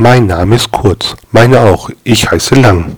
Mein Name ist Kurz. Meine auch. Ich heiße Lang.